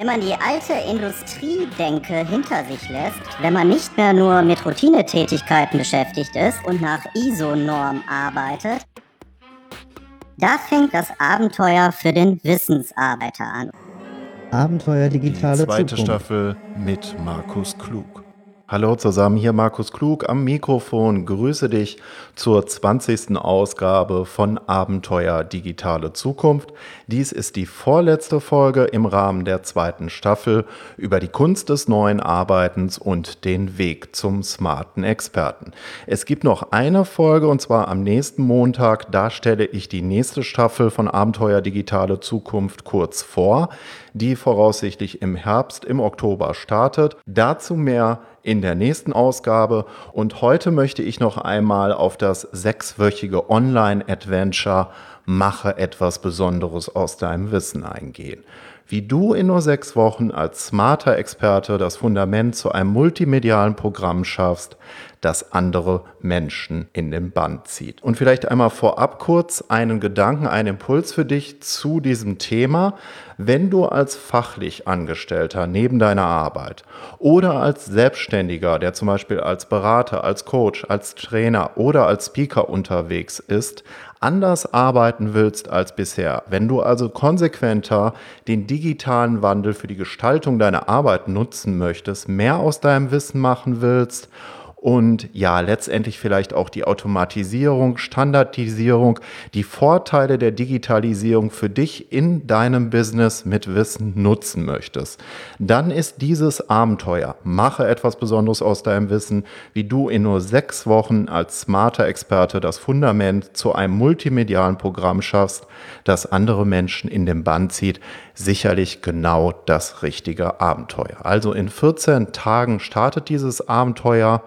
Wenn man die alte Industriedenke hinter sich lässt, wenn man nicht mehr nur mit Routinetätigkeiten beschäftigt ist und nach ISO-Norm arbeitet, da fängt das Abenteuer für den Wissensarbeiter an. Abenteuer digitale Die zweite Zukunft. Staffel mit Markus Klug. Hallo zusammen, hier Markus Klug am Mikrofon. Grüße dich zur 20. Ausgabe von Abenteuer Digitale Zukunft. Dies ist die vorletzte Folge im Rahmen der zweiten Staffel über die Kunst des neuen Arbeitens und den Weg zum smarten Experten. Es gibt noch eine Folge und zwar am nächsten Montag. Da stelle ich die nächste Staffel von Abenteuer Digitale Zukunft kurz vor, die voraussichtlich im Herbst, im Oktober startet. Dazu mehr in der nächsten Ausgabe. Und heute möchte ich noch einmal auf das sechswöchige Online-Adventure Mache etwas Besonderes aus deinem Wissen eingehen. Wie du in nur sechs Wochen als smarter Experte das Fundament zu einem multimedialen Programm schaffst, das andere Menschen in den Band zieht. Und vielleicht einmal vorab kurz einen Gedanken, einen Impuls für dich zu diesem Thema. Wenn du als fachlich Angestellter neben deiner Arbeit oder als Selbstständiger, der zum Beispiel als Berater, als Coach, als Trainer oder als Speaker unterwegs ist, anders arbeiten willst als bisher, wenn du also konsequenter den digitalen Wandel für die Gestaltung deiner Arbeit nutzen möchtest, mehr aus deinem Wissen machen willst und ja, letztendlich vielleicht auch die Automatisierung, Standardisierung, die Vorteile der Digitalisierung für dich in deinem Business mit Wissen nutzen möchtest, dann ist dieses Abenteuer, mache etwas Besonderes aus deinem Wissen, wie du in nur sechs Wochen als smarter Experte das Fundament zu einem multimedialen Programm schaffst, das andere Menschen in den Bann zieht, sicherlich genau das richtige Abenteuer. Also in 14 Tagen startet dieses Abenteuer.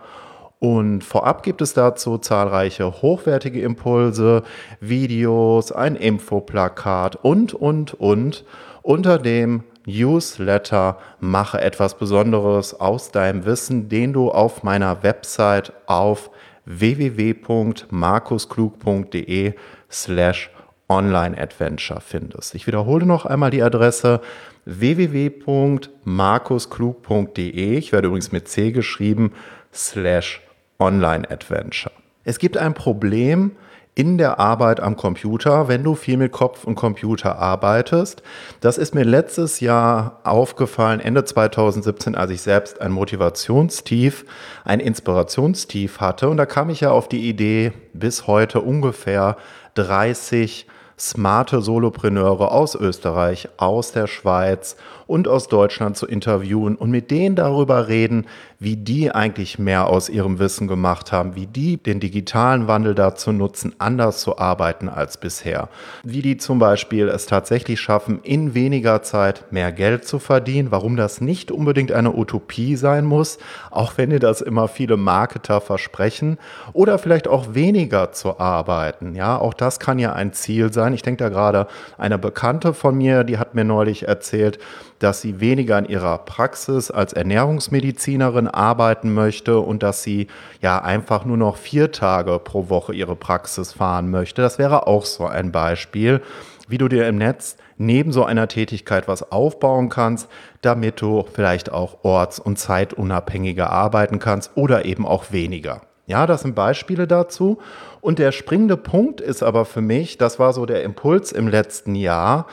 Und vorab gibt es dazu zahlreiche hochwertige Impulse, Videos, ein Infoplakat und, und, und unter dem Newsletter Mache etwas Besonderes aus deinem Wissen, den du auf meiner Website auf www.markusklug.de slash Online-Adventure findest. Ich wiederhole noch einmal die Adresse www.markusklug.de. Ich werde übrigens mit C geschrieben, slash Online-Adventure. Es gibt ein Problem in der Arbeit am Computer, wenn du viel mit Kopf und Computer arbeitest. Das ist mir letztes Jahr aufgefallen, Ende 2017, als ich selbst ein Motivationstief, ein Inspirationstief hatte. Und da kam ich ja auf die Idee, bis heute ungefähr 30 smarte Solopreneure aus Österreich, aus der Schweiz und aus Deutschland zu interviewen und mit denen darüber reden, wie die eigentlich mehr aus ihrem Wissen gemacht haben, wie die den digitalen Wandel dazu nutzen, anders zu arbeiten als bisher. Wie die zum Beispiel es tatsächlich schaffen, in weniger Zeit mehr Geld zu verdienen, warum das nicht unbedingt eine Utopie sein muss, auch wenn dir das immer viele Marketer versprechen, oder vielleicht auch weniger zu arbeiten. Ja, auch das kann ja ein Ziel sein. Ich denke da gerade eine Bekannte von mir, die hat mir neulich erzählt, dass sie weniger in ihrer Praxis als Ernährungsmedizinerin arbeiten möchte und dass sie ja einfach nur noch vier Tage pro Woche ihre Praxis fahren möchte. Das wäre auch so ein Beispiel, wie du dir im Netz neben so einer Tätigkeit was aufbauen kannst, damit du vielleicht auch orts- und zeitunabhängiger arbeiten kannst oder eben auch weniger. Ja, das sind Beispiele dazu. Und der springende Punkt ist aber für mich, das war so der Impuls im letzten Jahr,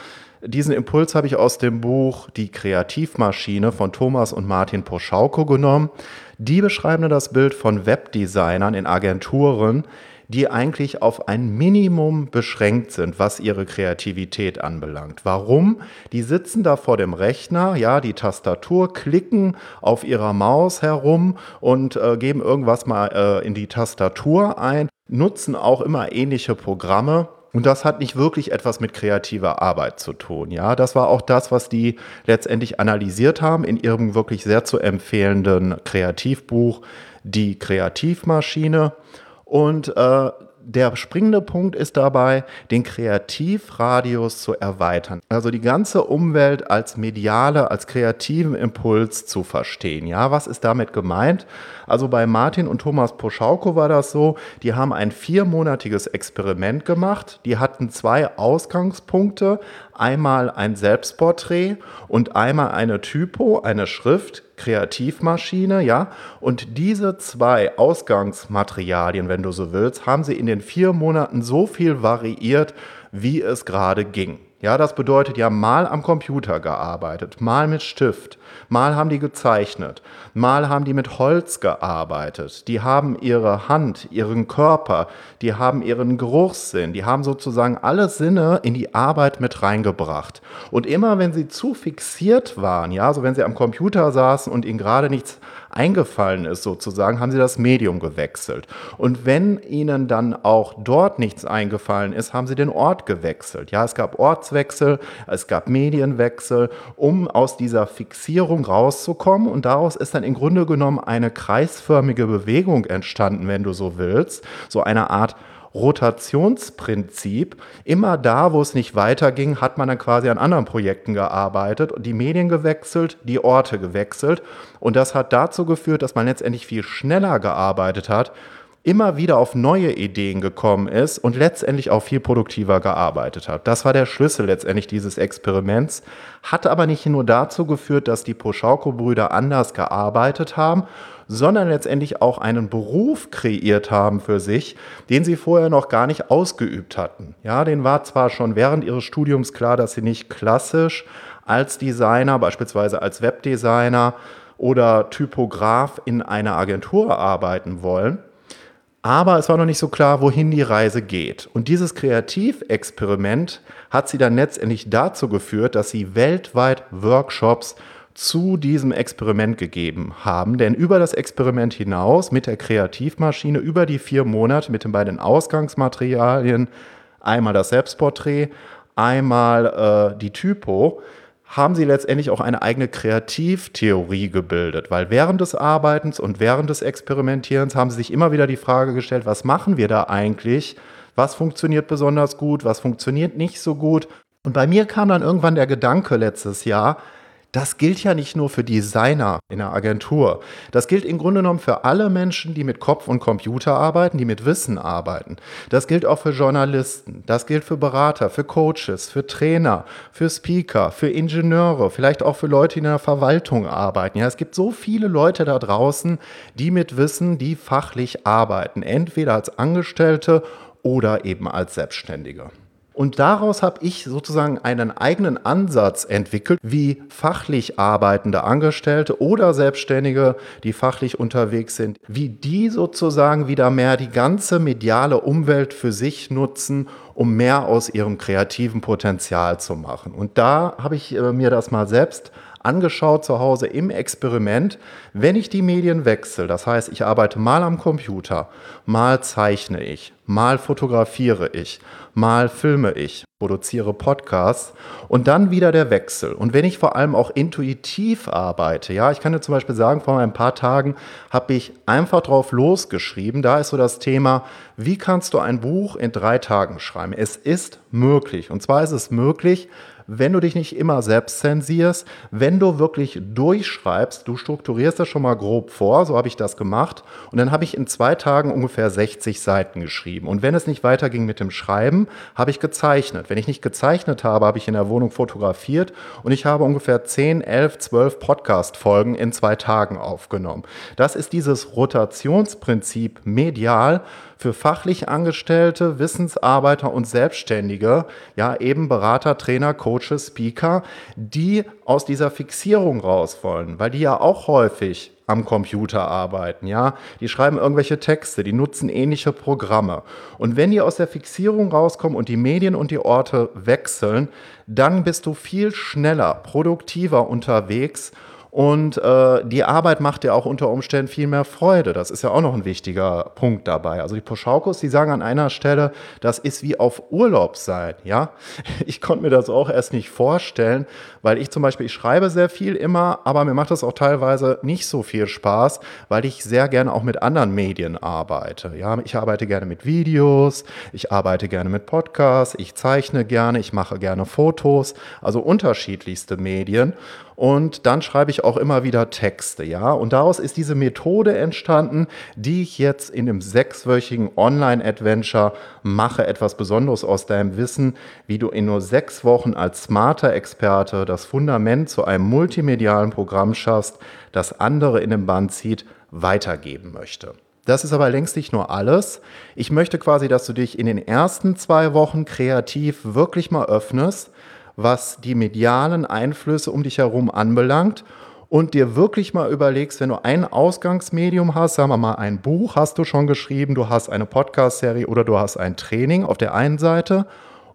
diesen Impuls habe ich aus dem Buch Die Kreativmaschine von Thomas und Martin Poschauko genommen. Die beschreiben das Bild von Webdesignern in Agenturen, die eigentlich auf ein Minimum beschränkt sind, was ihre Kreativität anbelangt. Warum? Die sitzen da vor dem Rechner, ja, die Tastatur, klicken auf ihrer Maus herum und äh, geben irgendwas mal äh, in die Tastatur ein, nutzen auch immer ähnliche Programme und das hat nicht wirklich etwas mit kreativer Arbeit zu tun. Ja, das war auch das, was die letztendlich analysiert haben in ihrem wirklich sehr zu empfehlenden Kreativbuch Die Kreativmaschine. Und äh, der springende Punkt ist dabei, den Kreativradius zu erweitern. Also die ganze Umwelt als mediale, als kreativen Impuls zu verstehen. Ja, was ist damit gemeint? Also bei Martin und Thomas Poschauko war das so, die haben ein viermonatiges Experiment gemacht. Die hatten zwei Ausgangspunkte. Einmal ein Selbstporträt und einmal eine Typo, eine Schrift, Kreativmaschine, ja. Und diese zwei Ausgangsmaterialien, wenn du so willst, haben sie in den vier Monaten so viel variiert, wie es gerade ging. Ja, das bedeutet ja mal am Computer gearbeitet, mal mit Stift, mal haben die gezeichnet, mal haben die mit Holz gearbeitet. Die haben ihre Hand, ihren Körper, die haben ihren Geruchssinn, die haben sozusagen alle Sinne in die Arbeit mit reingebracht. Und immer wenn sie zu fixiert waren, ja, so wenn sie am Computer saßen und ihnen gerade nichts eingefallen ist sozusagen, haben sie das Medium gewechselt. Und wenn ihnen dann auch dort nichts eingefallen ist, haben sie den Ort gewechselt. Ja, es gab Ortswechsel, es gab Medienwechsel, um aus dieser Fixierung rauszukommen. Und daraus ist dann im Grunde genommen eine kreisförmige Bewegung entstanden, wenn du so willst. So eine Art Rotationsprinzip. Immer da, wo es nicht weiterging, hat man dann quasi an anderen Projekten gearbeitet und die Medien gewechselt, die Orte gewechselt. Und das hat dazu geführt, dass man letztendlich viel schneller gearbeitet hat, immer wieder auf neue Ideen gekommen ist und letztendlich auch viel produktiver gearbeitet hat. Das war der Schlüssel letztendlich dieses Experiments, hat aber nicht nur dazu geführt, dass die Poschauko-Brüder anders gearbeitet haben, sondern letztendlich auch einen Beruf kreiert haben für sich, den sie vorher noch gar nicht ausgeübt hatten. Ja, den war zwar schon während ihres Studiums klar, dass sie nicht klassisch als Designer, beispielsweise als Webdesigner oder Typograf in einer Agentur arbeiten wollen. Aber es war noch nicht so klar, wohin die Reise geht. Und dieses Kreativexperiment hat sie dann letztendlich dazu geführt, dass sie weltweit Workshops zu diesem Experiment gegeben haben. Denn über das Experiment hinaus mit der Kreativmaschine, über die vier Monate mit den beiden Ausgangsmaterialien, einmal das Selbstporträt, einmal äh, die Typo, haben sie letztendlich auch eine eigene Kreativtheorie gebildet, weil während des Arbeitens und während des Experimentierens haben sie sich immer wieder die Frage gestellt, was machen wir da eigentlich? Was funktioniert besonders gut? Was funktioniert nicht so gut? Und bei mir kam dann irgendwann der Gedanke letztes Jahr, das gilt ja nicht nur für Designer in der Agentur. Das gilt im Grunde genommen für alle Menschen, die mit Kopf und Computer arbeiten, die mit Wissen arbeiten. Das gilt auch für Journalisten, das gilt für Berater, für Coaches, für Trainer, für Speaker, für Ingenieure, vielleicht auch für Leute, die in der Verwaltung arbeiten. Ja, es gibt so viele Leute da draußen, die mit Wissen, die fachlich arbeiten, entweder als Angestellte oder eben als Selbstständige. Und daraus habe ich sozusagen einen eigenen Ansatz entwickelt, wie fachlich arbeitende Angestellte oder Selbstständige, die fachlich unterwegs sind, wie die sozusagen wieder mehr die ganze mediale Umwelt für sich nutzen, um mehr aus ihrem kreativen Potenzial zu machen. Und da habe ich äh, mir das mal selbst angeschaut zu Hause im Experiment, wenn ich die Medien wechsle, das heißt, ich arbeite mal am Computer, mal zeichne ich, mal fotografiere ich, mal filme ich, produziere Podcasts und dann wieder der Wechsel. Und wenn ich vor allem auch intuitiv arbeite, ja, ich kann dir zum Beispiel sagen, vor ein paar Tagen habe ich einfach drauf losgeschrieben. Da ist so das Thema, wie kannst du ein Buch in drei Tagen schreiben? Es ist möglich. Und zwar ist es möglich, wenn du dich nicht immer selbst zensierst, wenn du wirklich durchschreibst, du strukturierst das schon mal grob vor, so habe ich das gemacht und dann habe ich in zwei Tagen ungefähr 60 Seiten geschrieben und wenn es nicht weiterging mit dem Schreiben, habe ich gezeichnet. Wenn ich nicht gezeichnet habe, habe ich in der Wohnung fotografiert und ich habe ungefähr 10, 11, 12 Podcast-Folgen in zwei Tagen aufgenommen. Das ist dieses Rotationsprinzip medial, für fachlich Angestellte, Wissensarbeiter und Selbstständige, ja eben Berater, Trainer, Coaches, Speaker, die aus dieser Fixierung raus wollen, weil die ja auch häufig am Computer arbeiten, ja. Die schreiben irgendwelche Texte, die nutzen ähnliche Programme. Und wenn die aus der Fixierung rauskommen und die Medien und die Orte wechseln, dann bist du viel schneller, produktiver unterwegs Und äh, die Arbeit macht dir auch unter Umständen viel mehr Freude. Das ist ja auch noch ein wichtiger Punkt dabei. Also die Poschaukus, die sagen an einer Stelle, das ist wie auf Urlaub sein. Ja, ich konnte mir das auch erst nicht vorstellen, weil ich zum Beispiel, ich schreibe sehr viel immer, aber mir macht das auch teilweise nicht so viel Spaß, weil ich sehr gerne auch mit anderen Medien arbeite. Ja, ich arbeite gerne mit Videos, ich arbeite gerne mit Podcasts, ich zeichne gerne, ich mache gerne Fotos, also unterschiedlichste Medien. Und dann schreibe ich auch immer wieder Texte, ja. Und daraus ist diese Methode entstanden, die ich jetzt in dem sechswöchigen Online-Adventure mache, etwas Besonderes aus deinem Wissen, wie du in nur sechs Wochen als smarter Experte das Fundament zu einem multimedialen Programm schaffst, das andere in den Band zieht, weitergeben möchte. Das ist aber längst nicht nur alles. Ich möchte quasi, dass du dich in den ersten zwei Wochen kreativ wirklich mal öffnest, was die medialen Einflüsse um dich herum anbelangt und dir wirklich mal überlegst, wenn du ein Ausgangsmedium hast, sagen wir mal ein Buch hast du schon geschrieben, du hast eine Podcast-Serie oder du hast ein Training auf der einen Seite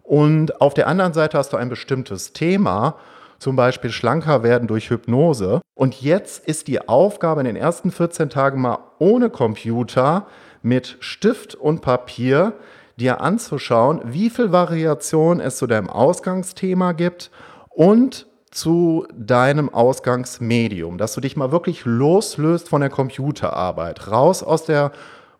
und auf der anderen Seite hast du ein bestimmtes Thema, zum Beispiel schlanker werden durch Hypnose. Und jetzt ist die Aufgabe in den ersten 14 Tagen mal ohne Computer mit Stift und Papier dir anzuschauen, wie viel Variation es zu deinem Ausgangsthema gibt und zu deinem Ausgangsmedium, dass du dich mal wirklich loslöst von der Computerarbeit, raus aus der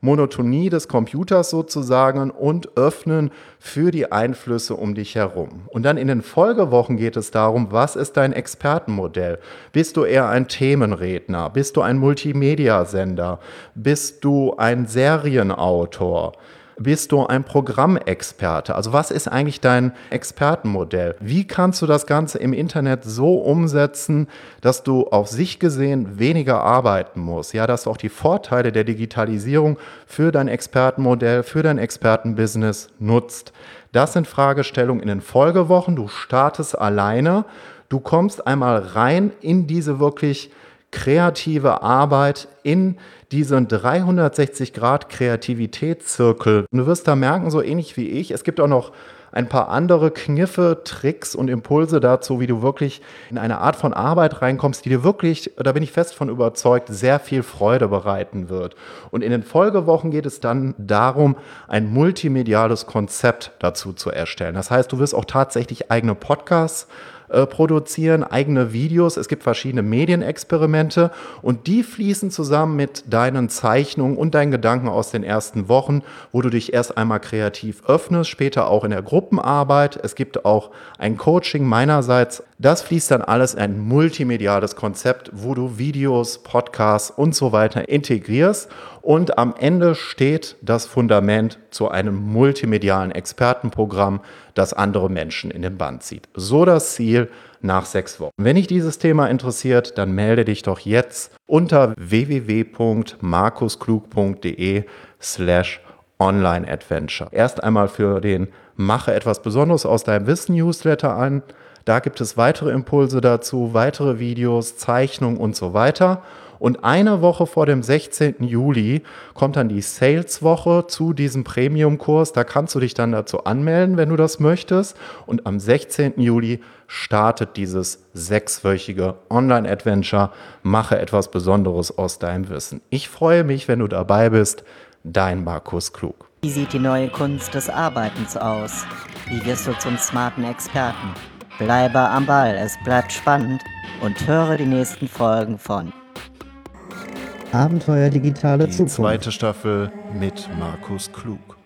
Monotonie des Computers sozusagen und öffnen für die Einflüsse um dich herum. Und dann in den Folgewochen geht es darum, was ist dein Expertenmodell? Bist du eher ein Themenredner? Bist du ein Multimedia-Sender? Bist du ein Serienautor? Bist du ein Programmexperte? Also was ist eigentlich dein Expertenmodell? Wie kannst du das Ganze im Internet so umsetzen, dass du auf sich gesehen weniger arbeiten musst? Ja, dass du auch die Vorteile der Digitalisierung für dein Expertenmodell, für dein Expertenbusiness nutzt. Das sind Fragestellungen in den Folgewochen. Du startest alleine. Du kommst einmal rein in diese wirklich kreative Arbeit in diesen 360 Grad Kreativitätszirkel. Du wirst da merken, so ähnlich wie ich, es gibt auch noch ein paar andere Kniffe, Tricks und Impulse dazu, wie du wirklich in eine Art von Arbeit reinkommst, die dir wirklich, da bin ich fest von überzeugt, sehr viel Freude bereiten wird. Und in den Folgewochen geht es dann darum, ein multimediales Konzept dazu zu erstellen. Das heißt, du wirst auch tatsächlich eigene Podcasts äh, produzieren, eigene Videos. Es gibt verschiedene Medienexperimente und die fließen zusammen mit deinen Zeichnungen und deinen Gedanken aus den ersten Wochen, wo du dich erst einmal kreativ öffnest, später auch in der Gruppenarbeit. Es gibt auch ein Coaching meinerseits. Das fließt dann alles in ein multimediales Konzept, wo du Videos, Podcasts und so weiter integrierst und am Ende steht das Fundament zu einem multimedialen Expertenprogramm, das andere Menschen in den Band zieht. So das Ziel nach sechs Wochen. Wenn dich dieses Thema interessiert, dann melde dich doch jetzt unter www.markusklug.de slash Online Adventure. Erst einmal für den Mache etwas Besonderes aus deinem Wissen Newsletter an. Da gibt es weitere Impulse dazu, weitere Videos, Zeichnungen und so weiter. Und eine Woche vor dem 16. Juli kommt dann die Sales-Woche zu diesem Premium-Kurs. Da kannst du dich dann dazu anmelden, wenn du das möchtest. Und am 16. Juli startet dieses sechswöchige Online-Adventure. Mache etwas Besonderes aus deinem Wissen. Ich freue mich, wenn du dabei bist. Dein Markus Klug. Wie sieht die neue Kunst des Arbeitens aus? Wie wirst du zum smarten Experten? Bleibe am Ball, es bleibt spannend und höre die nächsten Folgen von Abenteuer digitale Die Zukunft. zweite Staffel mit Markus Klug.